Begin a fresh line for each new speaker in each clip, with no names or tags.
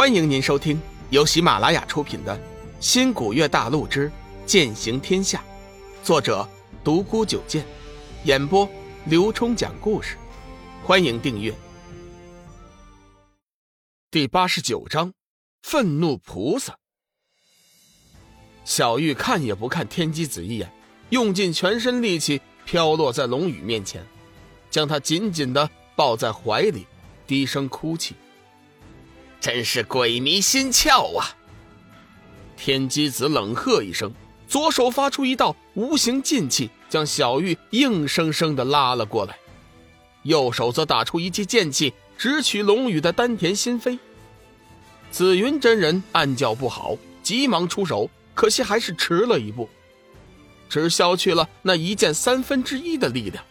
欢迎您收听由喜马拉雅出品的《新古月大陆之剑行天下》，作者独孤九剑，演播刘冲讲故事。欢迎订阅。第八十九章：愤怒菩萨。小玉看也不看天机子一眼，用尽全身力气飘落在龙宇面前，将他紧紧的抱在怀里，低声哭泣。真是鬼迷心窍啊！天机子冷喝一声，左手发出一道无形劲气，将小玉硬生生的拉了过来，右手则打出一记剑气，直取龙宇的丹田心扉。紫云真人暗叫不好，急忙出手，可惜还是迟了一步，只消去了那一剑三分之一的力量，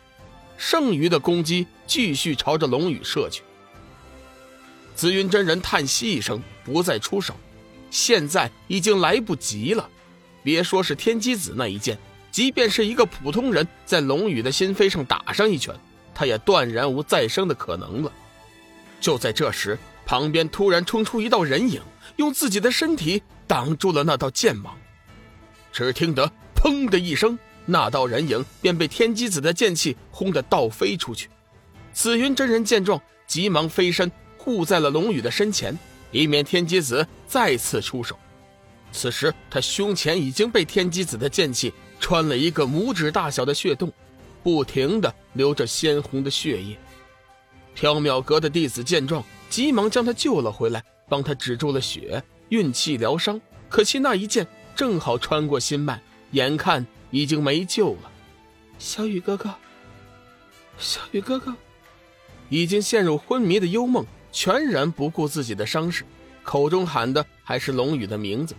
剩余的攻击继续朝着龙宇射去。紫云真人叹息一声，不再出手。现在已经来不及了。别说是天机子那一剑，即便是一个普通人在龙宇的心扉上打上一拳，他也断然无再生的可能了。就在这时，旁边突然冲出一道人影，用自己的身体挡住了那道剑芒。只听得“砰”的一声，那道人影便被天机子的剑气轰得倒飞出去。紫云真人见状，急忙飞身。护在了龙宇的身前，以免天机子再次出手。此时他胸前已经被天机子的剑气穿了一个拇指大小的血洞，不停的流着鲜红的血液。缥缈阁的弟子见状，急忙将他救了回来，帮他止住了血，运气疗伤。可惜那一剑正好穿过心脉，眼看已经没救了。
小雨哥哥，小雨哥哥，
已经陷入昏迷的幽梦。全然不顾自己的伤势，口中喊的还是龙宇的名字。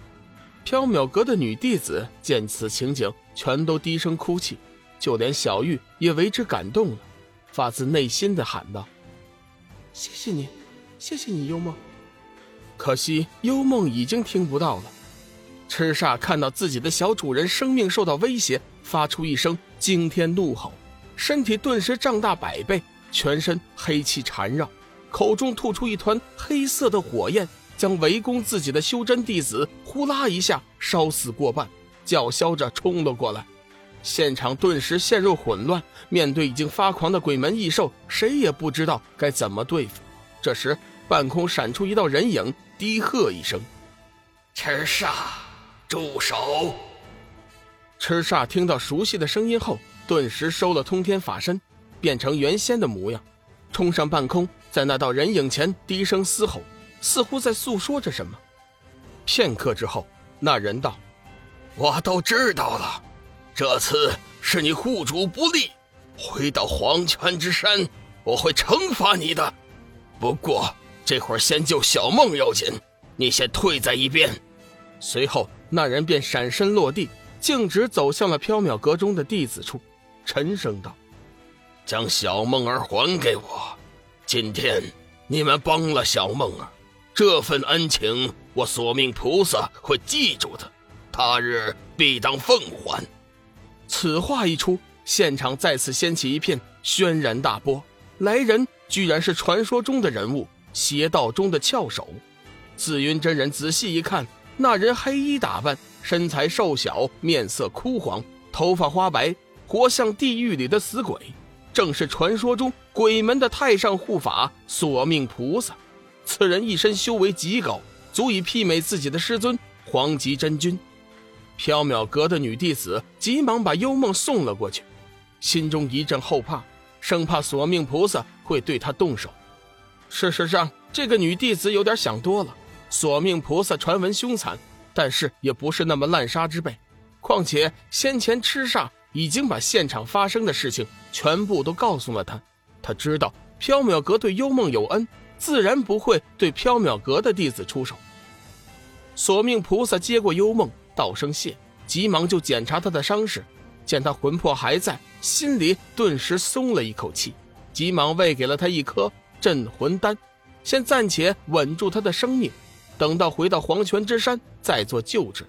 缥缈阁的女弟子见此情景，全都低声哭泣，就连小玉也为之感动了，发自内心的喊道：“
谢谢你，谢谢你，幽梦。”
可惜幽梦已经听不到了。赤煞看到自己的小主人生命受到威胁，发出一声惊天怒吼，身体顿时胀大百倍，全身黑气缠绕。口中吐出一团黑色的火焰，将围攻自己的修真弟子呼啦一下烧死过半，叫嚣着冲了过来。现场顿时陷入混乱。面对已经发狂的鬼门异兽，谁也不知道该怎么对付。这时，半空闪出一道人影，低喝一声：“
赤煞，住手！”
赤煞听到熟悉的声音后，顿时收了通天法身，变成原先的模样，冲上半空。在那道人影前低声嘶吼，似乎在诉说着什么。片刻之后，那人道：“
我都知道了，这次是你护主不力，回到黄泉之山，我会惩罚你的。不过这会儿先救小梦要紧，你先退在一边。”
随后，那人便闪身落地，径直走向了缥缈阁中的弟子处，沉声道：“
将小梦儿还给我。”今天你们帮了小梦儿，这份恩情我索命菩萨会记住的，他日必当奉还。
此话一出，现场再次掀起一片轩然大波。来人居然是传说中的人物，邪道中的翘首。紫云真人仔细一看，那人黑衣打扮，身材瘦小，面色枯黄，头发花白，活像地狱里的死鬼。正是传说中鬼门的太上护法索命菩萨，此人一身修为极高，足以媲美自己的师尊黄极真君。缥缈阁的女弟子急忙把幽梦送了过去，心中一阵后怕，生怕索命菩萨会对她动手。事实上，这个女弟子有点想多了。索命菩萨传闻凶残，但是也不是那么滥杀之辈。况且先前吃煞。已经把现场发生的事情全部都告诉了他，他知道缥缈阁对幽梦有恩，自然不会对缥缈阁的弟子出手。索命菩萨接过幽梦，道声谢，急忙就检查他的伤势，见他魂魄还在，心里顿时松了一口气，急忙喂给了他一颗镇魂丹，先暂且稳住他的生命，等到回到黄泉之山再做救治。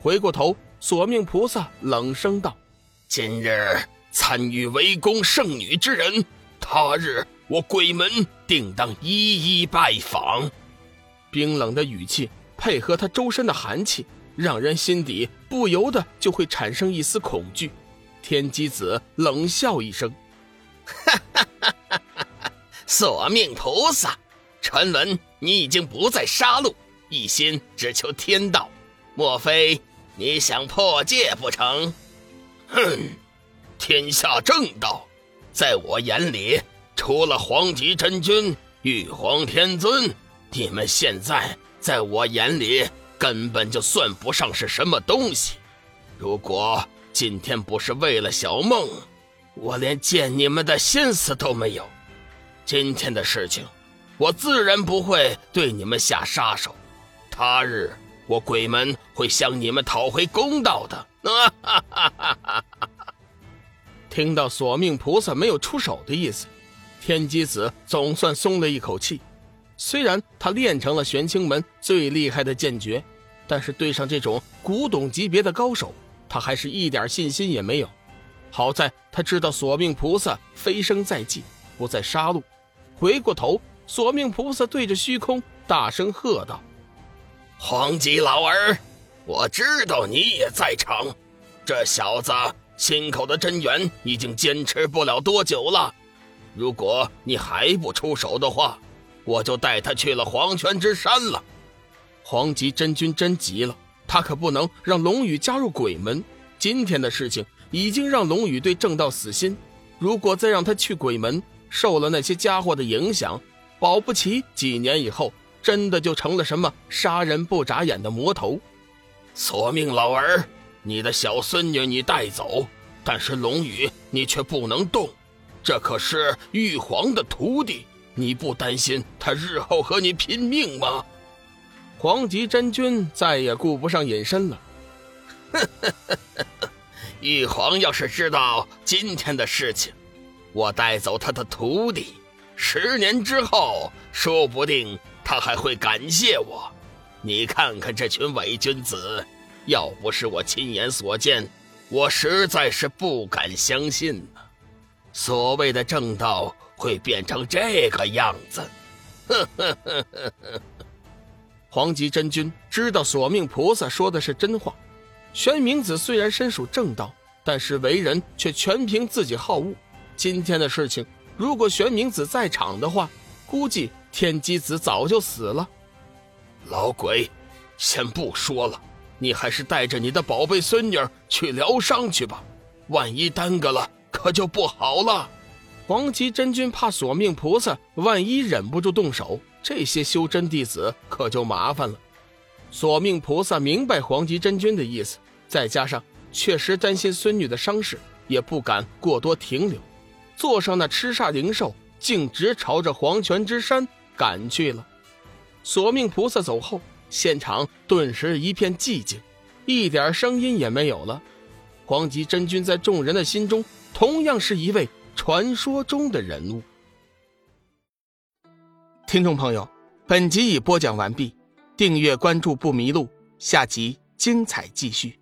回过头，索命菩萨冷声道。
今日参与围攻圣女之人，他日我鬼门定当一一拜访。
冰冷的语气配合他周身的寒气，让人心底不由得就会产生一丝恐惧。天机子冷笑一声：“
哈哈哈哈哈！索命菩萨，传闻你已经不再杀戮，一心只求天道，莫非你想破戒不成？”哼，天下正道，在我眼里，除了黄极真君、玉皇天尊。你们现在在我眼里根本就算不上是什么东西。如果今天不是为了小梦，我连见你们的心思都没有。今天的事情，我自然不会对你们下杀手。他日我鬼门会向你们讨回公道的。啊哈哈哈哈哈！
听到索命菩萨没有出手的意思，天机子总算松了一口气。虽然他练成了玄清门最厉害的剑诀，但是对上这种古董级别的高手，他还是一点信心也没有。好在他知道索命菩萨飞升在即，不再杀戮。回过头，索命菩萨对着虚空大声喝道：“
黄吉老儿，我知道你也在场。这小子心口的真元已经坚持不了多久了，如果你还不出手的话。”我就带他去了黄泉之山了。
黄极真君真急了，他可不能让龙宇加入鬼门。今天的事情已经让龙宇对正道死心，如果再让他去鬼门，受了那些家伙的影响，保不齐几年以后真的就成了什么杀人不眨眼的魔头。
索命老儿，你的小孙女你带走，但是龙宇你却不能动，这可是玉皇的徒弟。你不担心他日后和你拼命吗？
黄极真君再也顾不上隐身了。
玉皇要是知道今天的事情，我带走他的徒弟，十年之后，说不定他还会感谢我。你看看这群伪君子，要不是我亲眼所见，我实在是不敢相信呢。所谓的正道。会变成这个样子，呵呵呵呵呵。
黄极真君知道索命菩萨说的是真话。玄冥子虽然身属正道，但是为人却全凭自己好恶。今天的事情，如果玄冥子在场的话，估计天机子早就死了。
老鬼，先不说了，你还是带着你的宝贝孙女去疗伤去吧，万一耽搁了，可就不好了。
黄极真君怕索命菩萨万一忍不住动手，这些修真弟子可就麻烦了。索命菩萨明白黄极真君的意思，再加上确实担心孙女的伤势，也不敢过多停留，坐上那吃煞灵兽，径直朝着黄泉之山赶去了。索命菩萨走后，现场顿时一片寂静，一点声音也没有了。黄极真君在众人的心中，同样是一位。传说中的人物。听众朋友，本集已播讲完毕，订阅关注不迷路，下集精彩继续。